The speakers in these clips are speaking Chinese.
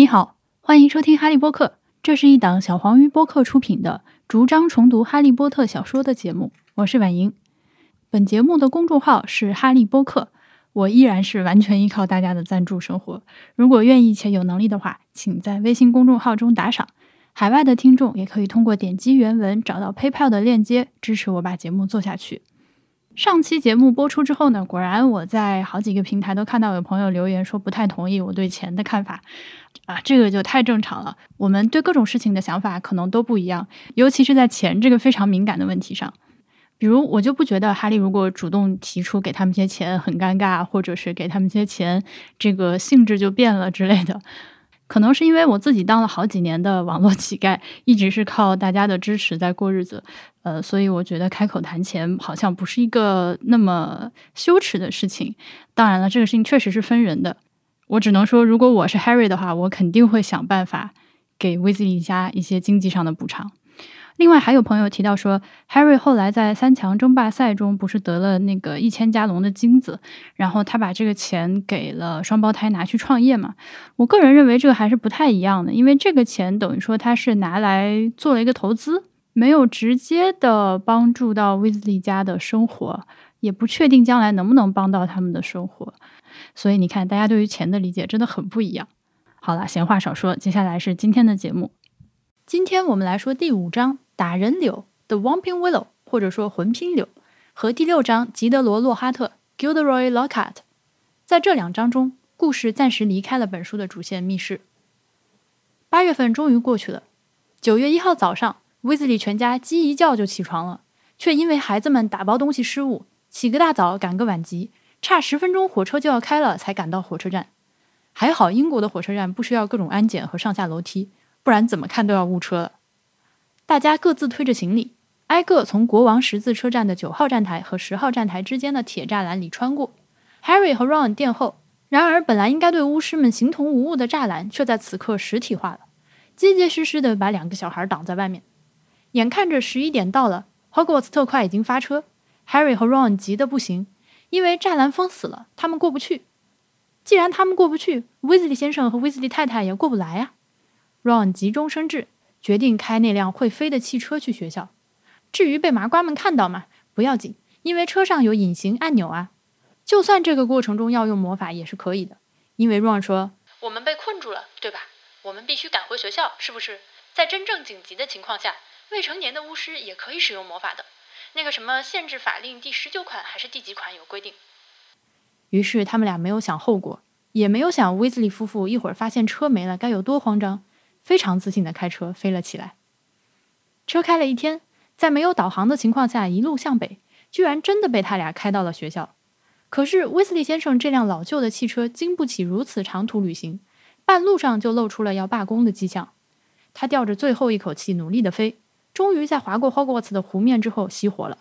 你好，欢迎收听哈利波特。这是一档小黄鱼播客出品的逐章重读哈利波特小说的节目。我是婉莹。本节目的公众号是哈利波特，我依然是完全依靠大家的赞助生活。如果愿意且有能力的话，请在微信公众号中打赏。海外的听众也可以通过点击原文找到 PayPal 的链接，支持我把节目做下去。上期节目播出之后呢，果然我在好几个平台都看到有朋友留言说不太同意我对钱的看法，啊，这个就太正常了。我们对各种事情的想法可能都不一样，尤其是在钱这个非常敏感的问题上。比如，我就不觉得哈利如果主动提出给他们些钱很尴尬，或者是给他们些钱，这个性质就变了之类的。可能是因为我自己当了好几年的网络乞丐，一直是靠大家的支持在过日子，呃，所以我觉得开口谈钱好像不是一个那么羞耻的事情。当然了，这个事情确实是分人的。我只能说，如果我是 Harry 的话，我肯定会想办法给 Wizzy 家一些经济上的补偿。另外还有朋友提到说，Harry 后来在三强争霸赛中不是得了那个一千加龙的金子，然后他把这个钱给了双胞胎拿去创业嘛？我个人认为这个还是不太一样的，因为这个钱等于说他是拿来做了一个投资，没有直接的帮助到威斯利家的生活，也不确定将来能不能帮到他们的生活。所以你看，大家对于钱的理解真的很不一样。好了，闲话少说，接下来是今天的节目。今天我们来说第五章。打人柳 The Whomping Willow，或者说魂拼柳，和第六章吉德罗洛哈特 Gilderoy Lockhart，在这两章中，故事暂时离开了本书的主线密室。八月份终于过去了，九月一号早上，威斯利全家鸡一叫就起床了，却因为孩子们打包东西失误，起个大早赶个晚集，差十分钟火车就要开了才赶到火车站。还好英国的火车站不需要各种安检和上下楼梯，不然怎么看都要误车了。大家各自推着行李，挨个从国王十字车站的九号站台和十号站台之间的铁栅栏里穿过。Harry 和 Ron 殿后。然而，本来应该对巫师们形同无物的栅栏，却在此刻实体化了，结结实实的把两个小孩挡在外面。眼看着十一点到了，Hogwarts 特快已经发车。Harry 和 Ron 急得不行，因为栅栏封死了，他们过不去。既然他们过不去，威斯利先生和威斯利太太也过不来啊。Ron 急中生智。决定开那辆会飞的汽车去学校。至于被麻瓜们看到嘛，不要紧，因为车上有隐形按钮啊。就算这个过程中要用魔法也是可以的，因为 Ron 说：“我们被困住了，对吧？我们必须赶回学校，是不是？在真正紧急的情况下，未成年的巫师也可以使用魔法的。那个什么限制法令第十九款还是第几款有规定？”于是他们俩没有想后果，也没有想威斯利夫妇一会儿发现车没了该有多慌张。非常自信的开车飞了起来。车开了一天，在没有导航的情况下一路向北，居然真的被他俩开到了学校。可是威斯利先生这辆老旧的汽车经不起如此长途旅行，半路上就露出了要罢工的迹象。他吊着最后一口气努力的飞，终于在划过 Hogwarts 的湖面之后熄火了。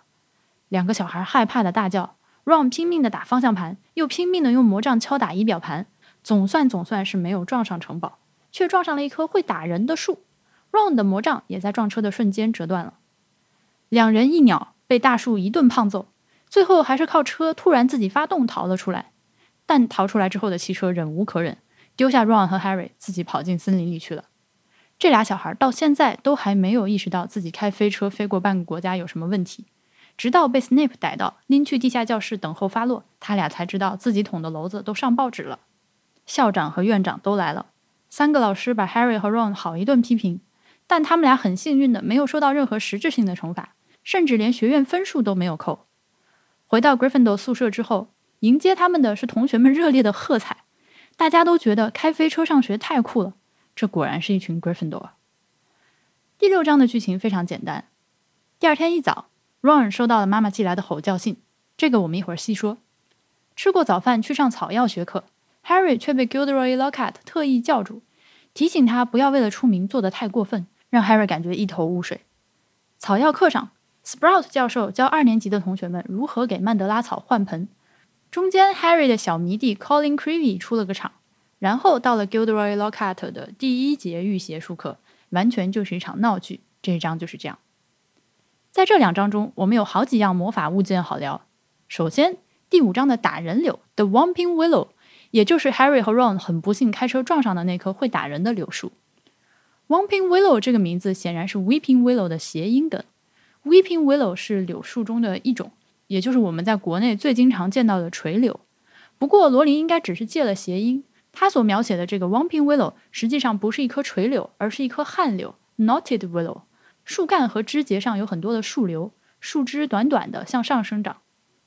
两个小孩害怕的大叫，Ron 拼命的打方向盘，又拼命的用魔杖敲打仪表盘，总算总算是没有撞上城堡。却撞上了一棵会打人的树，Ron 的魔杖也在撞车的瞬间折断了。两人一鸟被大树一顿胖揍，最后还是靠车突然自己发动逃了出来。但逃出来之后的汽车忍无可忍，丢下 Ron 和 Harry 自己跑进森林里去了。这俩小孩到现在都还没有意识到自己开飞车飞过半个国家有什么问题，直到被 Snape 逮到拎去地下教室等候发落，他俩才知道自己捅的娄子都上报纸了。校长和院长都来了。三个老师把 Harry 和 Ron 好一顿批评，但他们俩很幸运的没有受到任何实质性的惩罚，甚至连学院分数都没有扣。回到 Gryffindor 宿舍之后，迎接他们的是同学们热烈的喝彩，大家都觉得开飞车上学太酷了。这果然是一群 Gryffindor。第六章的剧情非常简单。第二天一早，Ron 收到了妈妈寄来的吼叫信，这个我们一会儿细说。吃过早饭去上草药学课。Harry 却被 Gilderoy Lockhart 特意叫住，提醒他不要为了出名做得太过分，让 Harry 感觉一头雾水。草药课上，Sprout 教授教二年级的同学们如何给曼德拉草换盆。中间，Harry 的小迷弟 Colin Creevy 出了个场。然后到了 Gilderoy Lockhart 的第一节御邪术课，完全就是一场闹剧。这一章就是这样。在这两章中，我们有好几样魔法物件好聊。首先，第五章的打人柳 The Whomping Willow。也就是 Harry 和 Ron 很不幸开车撞上的那棵会打人的柳树。Weeping Willow 这个名字显然是 Weeping Willow 的谐音梗。Weeping Willow 是柳树中的一种，也就是我们在国内最经常见到的垂柳。不过罗琳应该只是借了谐音，他所描写的这个 Weeping Willow 实际上不是一棵垂柳，而是一棵旱柳 （Knotted Willow）。树干和枝节上有很多的树瘤，树枝短短的向上生长。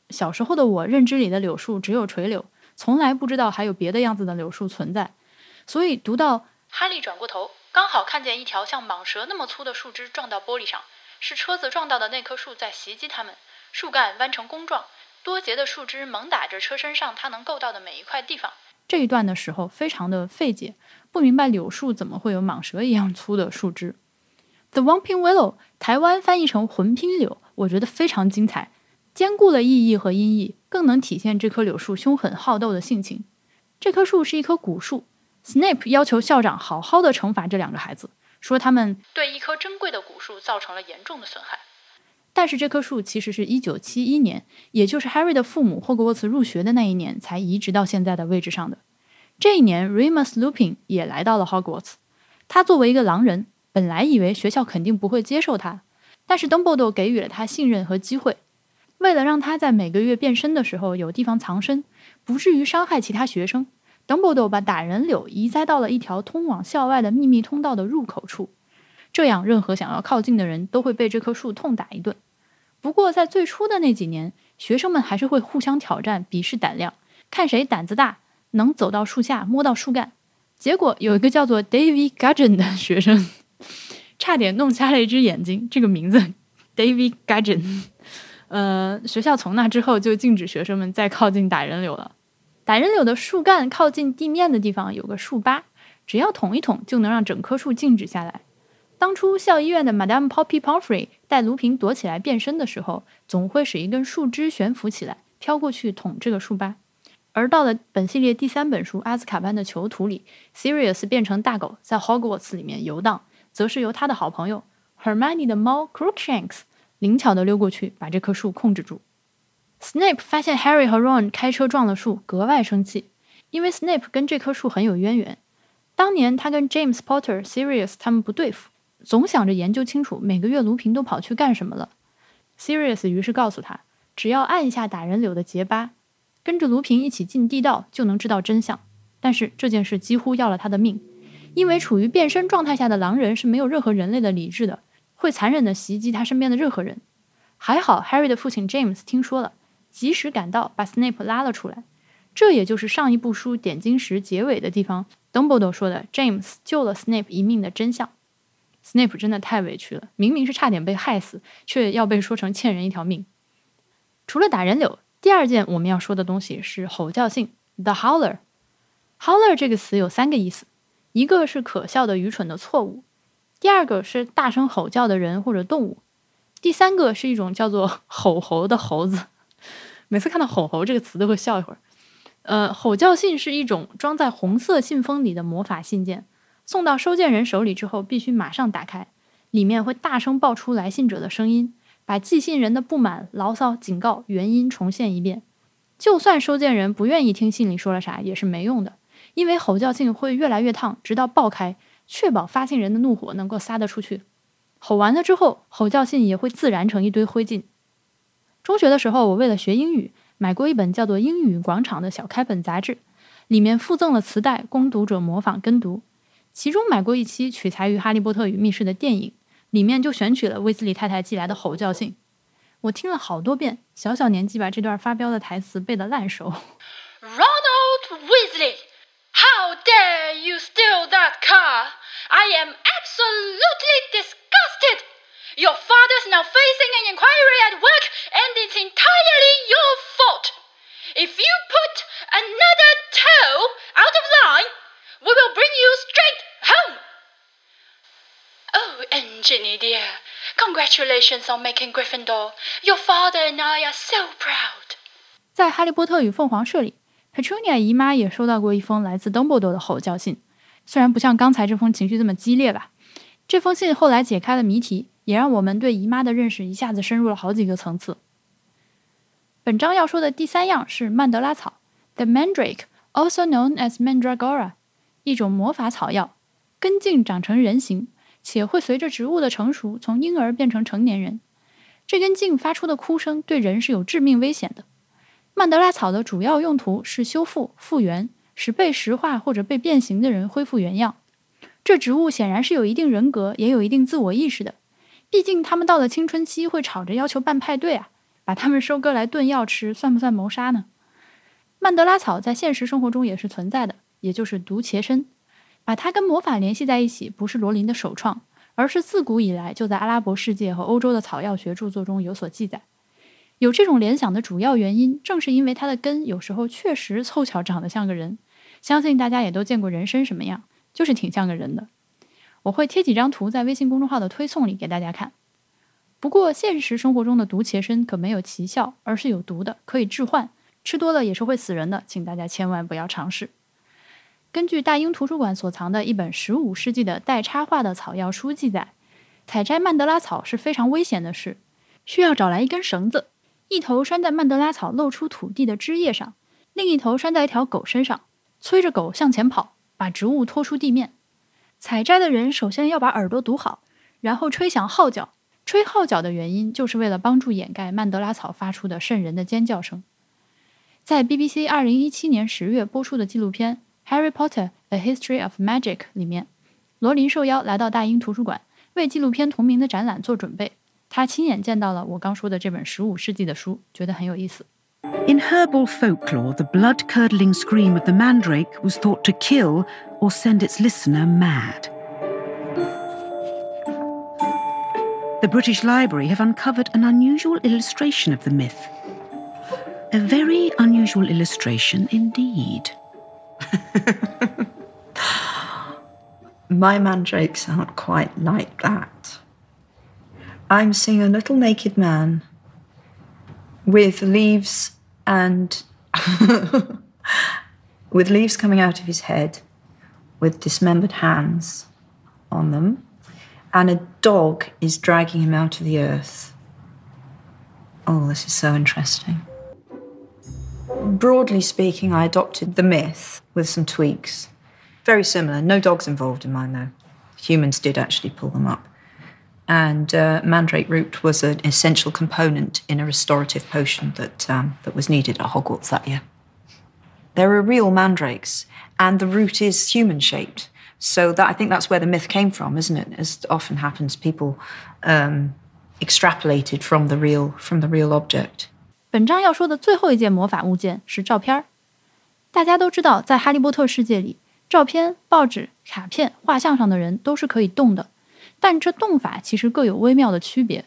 小时候的我认知里的柳树只有垂柳，从来不知道还有别的样子的柳树存在。所以读到哈利转过头，刚好看见一条像蟒蛇那么粗的树枝撞到玻璃上，是车子撞到的那棵树在袭击他们。树干弯成弓状，多节的树枝猛打着车身上它能够到的每一块地方。这一段的时候非常的费解，不明白柳树怎么会有蟒蛇一样粗的树枝。The Whomping Willow，台湾翻译成魂拼柳，我觉得非常精彩。兼顾了意义和音译，更能体现这棵柳树凶狠好斗的性情。这棵树是一棵古树，Snape 要求校长好好的惩罚这两个孩子，说他们对一棵珍贵的古树造成了严重的损害。但是这棵树其实是一九七一年，也就是 Harry 的父母霍格沃茨入学的那一年才移植到现在的位置上的。这一年，Remus Lupin 也来到了 Hogwarts。他作为一个狼人，本来以为学校肯定不会接受他，但是 Dumbledore 给予了他信任和机会。为了让他在每个月变身的时候有地方藏身，不至于伤害其他学生，Dumbledore 把打人柳移栽到了一条通往校外的秘密通道的入口处，这样任何想要靠近的人都会被这棵树痛打一顿。不过在最初的那几年，学生们还是会互相挑战，比试胆量，看谁胆子大，能走到树下摸到树干。结果有一个叫做 David Gudgeon 的学生，差点弄瞎了一只眼睛。这个名字 David Gudgeon。呃，学校从那之后就禁止学生们再靠近打人柳了。打人柳的树干靠近地面的地方有个树疤，只要捅一捅就能让整棵树静止下来。当初校医院的 Madame Poppy Pomfrey 带卢平躲起来变身的时候，总会使一根树枝悬浮起来，飘过去捅这个树疤。而到了本系列第三本书《阿兹卡班的囚徒》里，Sirius 变成大狗在 Hogwarts 里面游荡，则是由他的好朋友 Hermione 的猫 Crookshanks。灵巧地溜过去，把这棵树控制住。Snape 发现 Harry 和 Ron 开车撞了树，格外生气，因为 Snape 跟这棵树很有渊源。当年他跟 James Potter、Sirius 他们不对付，总想着研究清楚每个月卢平都跑去干什么了。Sirius 于是告诉他，只要按一下打人柳的结疤，跟着卢平一起进地道，就能知道真相。但是这件事几乎要了他的命，因为处于变身状态下的狼人是没有任何人类的理智的。会残忍地袭击他身边的任何人。还好，Harry 的父亲 James 听说了，及时赶到，把 Snape 拉了出来。这也就是上一部书点金石结尾的地方，Dumbledore 说的 James 救了 Snape 一命的真相。Snape 真的太委屈了，明明是差点被害死，却要被说成欠人一条命。除了打人柳，第二件我们要说的东西是吼叫性 The Howler。Howler 这个词有三个意思，一个是可笑的、愚蠢的错误。第二个是大声吼叫的人或者动物，第三个是一种叫做吼猴的猴子。每次看到“吼猴”这个词都会笑一会儿。呃，吼叫信是一种装在红色信封里的魔法信件，送到收件人手里之后必须马上打开，里面会大声爆出来信者的声音，把寄信人的不满、牢骚、警告原因重现一遍。就算收件人不愿意听信里说了啥，也是没用的，因为吼叫信会越来越烫，直到爆开。确保发信人的怒火能够撒得出去。吼完了之后，吼叫信也会自燃成一堆灰烬。中学的时候，我为了学英语，买过一本叫做《英语广场》的小开本杂志，里面附赠了磁带供读者模仿跟读。其中买过一期取材于《哈利波特与密室》的电影，里面就选取了威斯利太太寄来的吼叫信。我听了好多遍，小小年纪把这段发飙的台词背得烂熟。Ronald Weasley, how dare you steal that car? I am absolutely disgusted. Your father's now facing an inquiry at work, and it's entirely your fault. If you put another toe out of line, we will bring you straight home. Oh, and Ginny dear, congratulations on making Gryffindor. Your father and I are so proud. 在《哈利波特与凤凰社》里 ，Petunia 姨妈也收到过一封来自 Dumbledore 的吼叫信。虽然不像刚才这封情绪这么激烈吧，这封信后来解开了谜题，也让我们对姨妈的认识一下子深入了好几个层次。本章要说的第三样是曼德拉草，The Mandrake also known as Mandragora，一种魔法草药，根茎长成人形，且会随着植物的成熟从婴儿变成成年人。这根茎发出的哭声对人是有致命危险的。曼德拉草的主要用途是修复、复原，使被石化或者被变形的人恢复原样。这植物显然是有一定人格，也有一定自我意识的。毕竟他们到了青春期会吵着要求办派对啊，把他们收割来炖药吃，算不算谋杀呢？曼德拉草在现实生活中也是存在的，也就是毒茄参。把它跟魔法联系在一起，不是罗琳的首创，而是自古以来就在阿拉伯世界和欧洲的草药学著作中有所记载。有这种联想的主要原因，正是因为它的根有时候确实凑巧长得像个人。相信大家也都见过人参什么样，就是挺像个人的。我会贴几张图在微信公众号的推送里给大家看。不过现实生活中的毒茄参可没有奇效，而是有毒的，可以致幻。吃多了也是会死人的，请大家千万不要尝试。根据大英图书馆所藏的一本十五世纪的带插画的草药书记载，采摘曼德拉草是非常危险的事，需要找来一根绳子，一头拴在曼德拉草露出土地的枝叶上，另一头拴在一条狗身上，催着狗向前跑，把植物拖出地面。采摘的人首先要把耳朵堵好，然后吹响号角。吹号角的原因就是为了帮助掩盖曼德拉草发出的瘆人的尖叫声。在 BBC 二零一七年十月播出的纪录片《Harry Potter: A History of Magic》里面，罗琳受邀来到大英图书馆，为纪录片同名的展览做准备。他亲眼见到了我刚说的这本十五世纪的书，觉得很有意思。In herbal folklore, the blood curdling scream of the mandrake was thought to kill or send its listener mad. The British Library have uncovered an unusual illustration of the myth. A very unusual illustration indeed. My mandrakes aren't quite like that. I'm seeing a little naked man with leaves and with leaves coming out of his head with dismembered hands on them and a dog is dragging him out of the earth. Oh, this is so interesting. Broadly speaking, I adopted the myth with some tweaks. Very similar. No dogs involved in mine, though. Humans did actually pull them up And uh, mandrake root was an essential component in a restorative potion that, um, that was needed at Hogwarts that year. There are real mandrakes, and the root is human shaped. So that I think that's where the myth came from, isn't it? As often happens, people um, extrapolated from the real from the real object. 本章要说的最后一件魔法物件是照片儿。大家都知道，在哈利波特世界里，照片、报纸、卡片、画像上的人都是可以动的， 但这动法其实各有微妙的区别。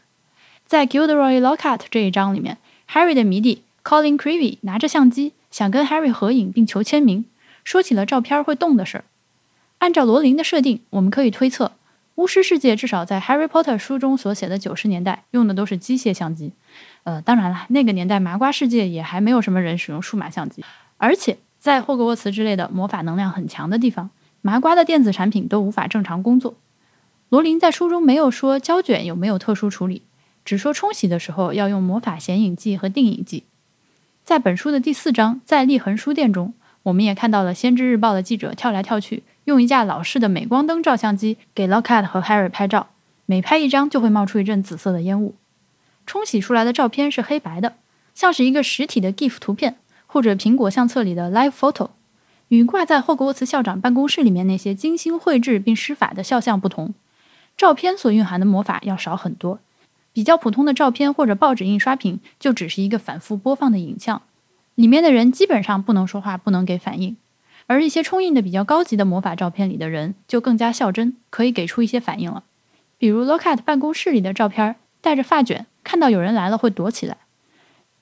在 Gilderoy Lockhart 这一章里面，Harry 的迷弟 Colin Creevy 拿着相机想跟 Harry 合影并求签名，说起了照片会动的事儿。按照罗琳的设定，我们可以推测，巫师世界至少在 Harry Potter 书中所写的九十年代用的都是机械相机。呃，当然了，那个年代麻瓜世界也还没有什么人使用数码相机，而且在霍格沃茨之类的魔法能量很强的地方，麻瓜的电子产品都无法正常工作。罗琳在书中没有说胶卷有没有特殊处理，只说冲洗的时候要用魔法显影剂和定影剂。在本书的第四章，在立恒书店中，我们也看到了《先知日报》的记者跳来跳去，用一架老式的镁光灯照相机给 Lockhart 和 Harry 拍照，每拍一张就会冒出一阵紫色的烟雾。冲洗出来的照片是黑白的，像是一个实体的 GIF 图片，或者苹果相册里的 Live Photo。与挂在霍格沃茨校长办公室里面那些精心绘制并施法的肖像不同，照片所蕴含的魔法要少很多。比较普通的照片或者报纸印刷品就只是一个反复播放的影像，里面的人基本上不能说话，不能给反应。而一些冲印的比较高级的魔法照片里的人就更加效真，可以给出一些反应了。比如 Locat 办公室里的照片，戴着发卷。看到有人来了会躲起来。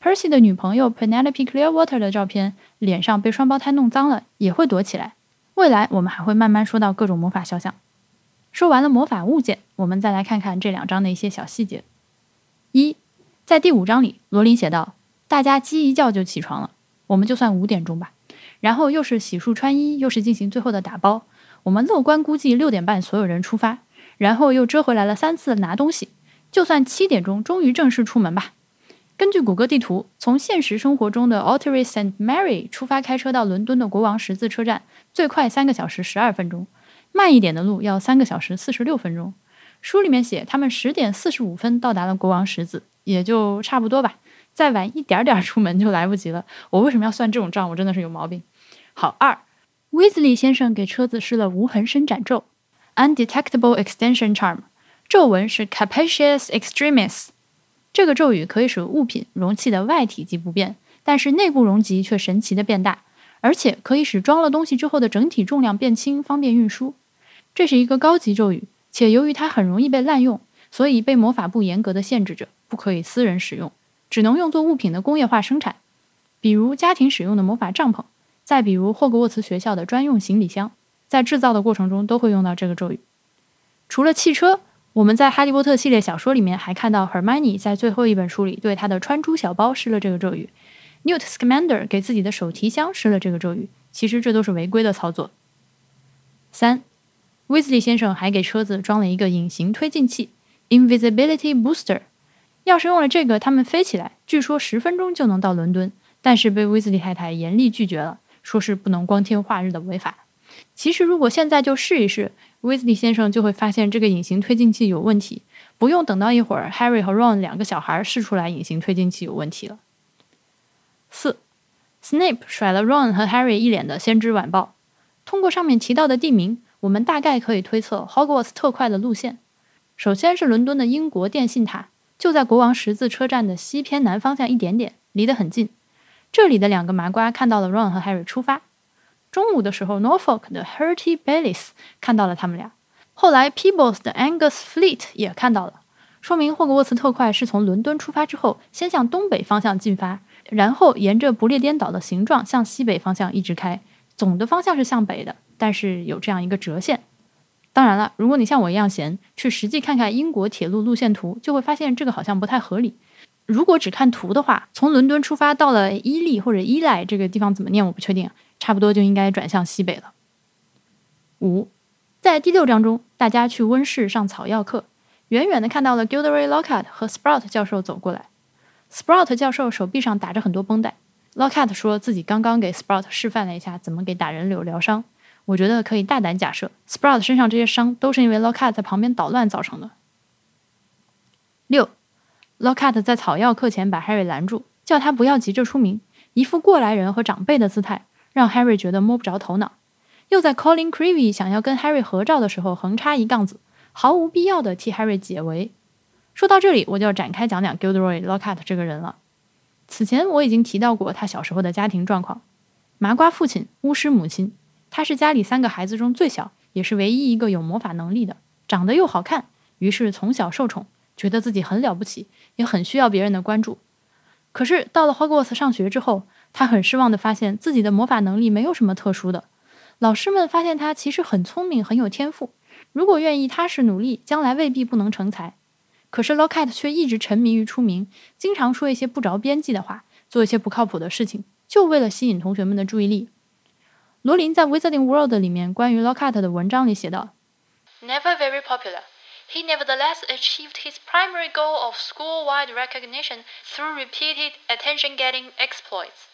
Percy 的女朋友 Penelope Clearwater 的照片，脸上被双胞胎弄脏了，也会躲起来。未来我们还会慢慢说到各种魔法肖像。说完了魔法物件，我们再来看看这两章的一些小细节。一，在第五章里，罗琳写道：“大家鸡一叫就起床了，我们就算五点钟吧。然后又是洗漱穿衣，又是进行最后的打包。我们乐观估计六点半所有人出发，然后又折回来了三次拿东西。”就算七点钟终于正式出门吧，根据谷歌地图，从现实生活中的 Ottery St Mary 出发开车到伦敦的国王十字车站，最快三个小时十二分钟，慢一点的路要三个小时四十六分钟。书里面写他们十点四十五分到达了国王十字，也就差不多吧。再晚一点点出门就来不及了。我为什么要算这种账？我真的是有毛病。好，二，威兹利先生给车子施了无痕伸展咒 （Undetectable Extension Charm），咒文是 Capacious Extremis。这个咒语可以使物品容器的外体积不变，但是内部容积却神奇的变大，而且可以使装了东西之后的整体重量变轻，方便运输。这是一个高级咒语，且由于它很容易被滥用，所以被魔法部严格的限制着，不可以私人使用，只能用作物品的工业化生产，比如家庭使用的魔法帐篷，再比如霍格沃茨学校的专用行李箱，在制造的过程中都会用到这个咒语。除了汽车。我们在《哈利波特》系列小说里面还看到 Hermione 在最后一本书里对她的穿珠小包施了这个咒语，Newt Scamander 给自己的手提箱施了这个咒语。其实这都是违规的操作。三，威斯利先生还给车子装了一个隐形推进器 （Invisibility Booster），要是用了这个，他们飞起来，据说十分钟就能到伦敦，但是被威斯利太太严厉拒绝了，说是不能光天化日的违法。其实如果现在就试一试。威斯利先生就会发现这个隐形推进器有问题，不用等到一会儿，Harry 和 Ron 两个小孩试出来隐形推进器有问题了。四，Snape 甩了 Ron 和 Harry 一脸的先知晚报。通过上面提到的地名，我们大概可以推测 Hogwarts 特快的路线。首先是伦敦的英国电信塔，就在国王十字车站的西偏南方向一点点，离得很近。这里的两个麻瓜看到了 Ron 和 Harry 出发。中午的时候，Norfolk 的 Herty Bellis 看到了他们俩。后来，Peebles 的 Angus Fleet 也看到了，说明霍格沃茨特快是从伦敦出发之后，先向东北方向进发，然后沿着不列颠岛的形状向西北方向一直开。总的方向是向北的，但是有这样一个折线。当然了，如果你像我一样闲，去实际看看英国铁路路线图，就会发现这个好像不太合理。如果只看图的话，从伦敦出发到了伊利或者伊莱这个地方怎么念我不确定。差不多就应该转向西北了。五，在第六章中，大家去温室上草药课，远远的看到了 Gilderoy Lockhart 和 Sprout 教授走过来。Sprout 教授手臂上打着很多绷带，Lockhart 说自己刚刚给 Sprout 示范了一下怎么给打人流疗伤。我觉得可以大胆假设，Sprout 身上这些伤都是因为 Lockhart 在旁边捣乱造成的。六，Lockhart 在草药课前把 Harry 拦住，叫他不要急着出名，一副过来人和长辈的姿态。让 Harry 觉得摸不着头脑，又在 Colin Creevy 想要跟 Harry 合照的时候横插一杠子，毫无必要的替 Harry 解围。说到这里，我就要展开讲讲 Gilderoy Lockhart 这个人了。此前我已经提到过他小时候的家庭状况：麻瓜父亲，巫师母亲。他是家里三个孩子中最小，也是唯一一个有魔法能力的，长得又好看，于是从小受宠，觉得自己很了不起，也很需要别人的关注。可是到了 Hogwarts 上学之后，他很失望地发现自己的魔法能力没有什么特殊的。老师们发现他其实很聪明，很有天赋。如果愿意踏实努力，将来未必不能成才。可是 Lockat 却一直沉迷于出名，经常说一些不着边际的话，做一些不靠谱的事情，就为了吸引同学们的注意力。罗琳在《Wizarding World》里面关于 Lockhart 的文章里写道：“Never very popular。” He nevertheless achieved his primary goal of school-wide recognition through repeated attention-getting exploits.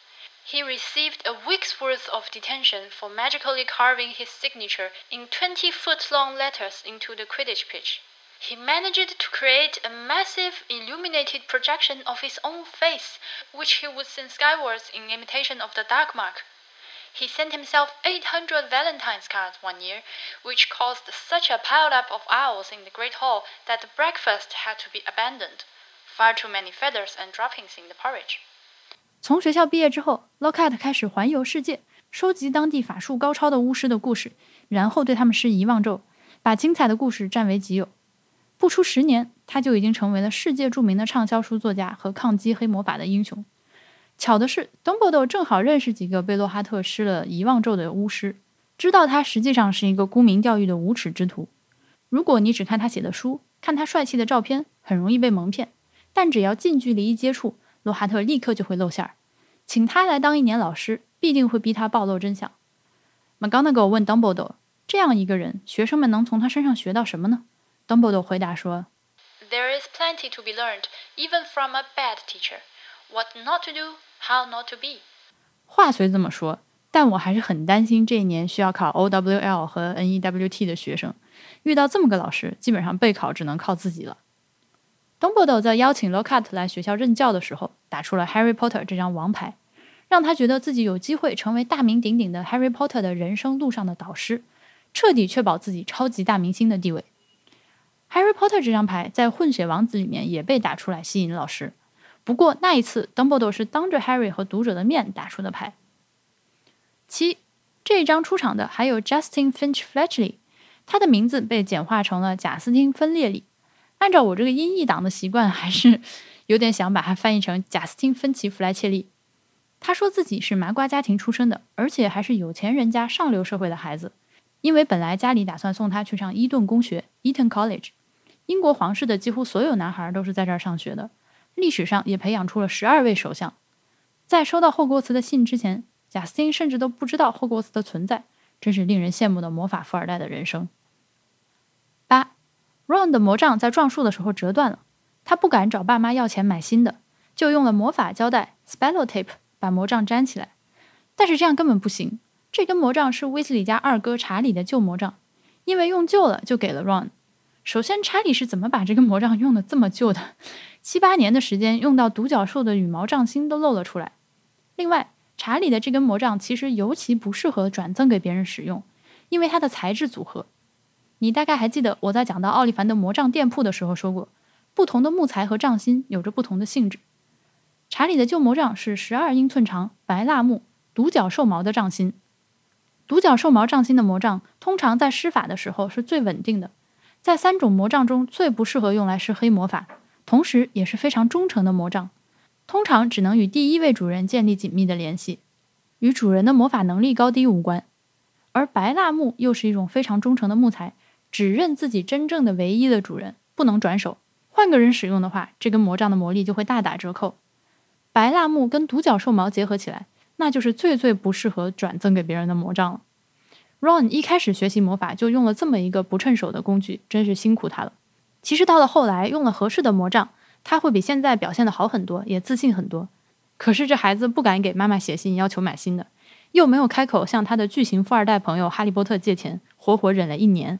He received a week's worth of detention for magically carving his signature in 20-foot-long letters into the Quidditch pitch. He managed to create a massive illuminated projection of his own face, which he would send skywards in imitation of the Dark Mark. He sent himself 800 Valentine's cards one year, which caused such a pileup of owls in the Great Hall that the breakfast had to be abandoned. Far too many feathers and droppings in the porridge. 从学校毕业之后，Locat 开始环游世界，收集当地法术高超的巫师的故事，然后对他们施遗忘咒，把精彩的故事占为己有。不出十年，他就已经成为了世界著名的畅销书作家和抗击黑魔法的英雄。巧的是，Dumbledore 正好认识几个被洛哈特施了遗忘咒的巫师，知道他实际上是一个沽名钓誉的无耻之徒。如果你只看他写的书，看他帅气的照片，很容易被蒙骗。但只要近距离一接触，洛哈特立刻就会露馅儿。请他来当一年老师，必定会逼他暴露真相。McGonagall 问 Dumbledore：“ 这样一个人，学生们能从他身上学到什么呢？”Dumbledore 回答说：“There is plenty to be learned, even from a bad teacher. What not to do, how not to be. 话虽这么说，但我还是很担心这一年需要考 OWL 和 NEWT 的学生，遇到这么个老师，基本上备考只能靠自己了。Dumbledore 在邀请 Lockhart 来学校任教的时候，打出了 Harry Potter 这张王牌，让他觉得自己有机会成为大名鼎鼎的 Harry Potter 的人生路上的导师，彻底确保自己超级大明星的地位。Harry Potter 这张牌在混血王子里面也被打出来吸引老师，不过那一次 Dumbledore 是当着 Harry 和读者的面打出的牌。七，这一张出场的还有 Justin Finch Fletchley，他的名字被简化成了贾斯汀·芬列里。按照我这个音译党的习惯，还是有点想把它翻译成贾斯汀·芬奇·弗莱切利。他说自己是麻瓜家庭出身的，而且还是有钱人家上流社会的孩子，因为本来家里打算送他去上伊顿公学 （Eton College）。英国皇室的几乎所有男孩都是在这儿上学的，历史上也培养出了十二位首相。在收到霍格沃茨的信之前，贾斯汀甚至都不知道霍格沃茨的存在，真是令人羡慕的魔法富二代的人生。八。Ron 的魔杖在撞树的时候折断了，他不敢找爸妈要钱买新的，就用了魔法胶带 （Spello Tape） 把魔杖粘起来。但是这样根本不行，这根魔杖是威斯里家二哥查理的旧魔杖，因为用旧了就给了 Ron。首先，查理是怎么把这根魔杖用的这么旧的？七八年的时间用到独角兽的羽毛杖芯都露了出来。另外，查理的这根魔杖其实尤其不适合转赠给别人使用，因为它的材质组合。你大概还记得我在讲到奥利凡的魔杖店铺的时候说过，不同的木材和杖芯有着不同的性质。查理的旧魔杖是十二英寸长白蜡木独角兽毛的杖芯，独角兽毛杖芯的魔杖通常在施法的时候是最稳定的，在三种魔杖中最不适合用来施黑魔法，同时也是非常忠诚的魔杖，通常只能与第一位主人建立紧密的联系，与主人的魔法能力高低无关。而白蜡木又是一种非常忠诚的木材。只认自己真正的唯一的主人，不能转手。换个人使用的话，这根魔杖的魔力就会大打折扣。白蜡木跟独角兽毛结合起来，那就是最最不适合转赠给别人的魔杖了。Ron 一开始学习魔法就用了这么一个不趁手的工具，真是辛苦他了。其实到了后来，用了合适的魔杖，他会比现在表现的好很多，也自信很多。可是这孩子不敢给妈妈写信要求买新的，又没有开口向他的巨型富二代朋友哈利波特借钱，活活忍了一年。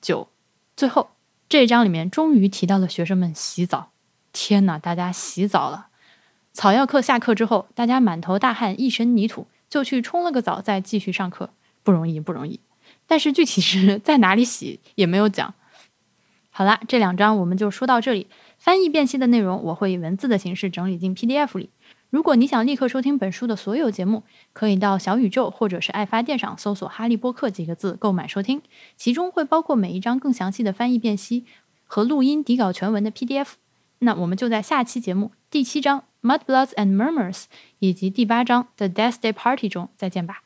九，最后这一章里面终于提到了学生们洗澡。天哪，大家洗澡了！草药课下课之后，大家满头大汗，一身泥土，就去冲了个澡，再继续上课，不容易，不容易。但是具体是 在哪里洗也没有讲。好啦，这两章我们就说到这里。翻译辨析的内容我会以文字的形式整理进 PDF 里。如果你想立刻收听本书的所有节目，可以到小宇宙或者是爱发电上搜索“哈利波特”几个字购买收听，其中会包括每一章更详细的翻译辨析和录音底稿全文的 PDF。那我们就在下期节目第七章《Mudbloods and Murmurs》以及第八章《The Death Day Party》中再见吧。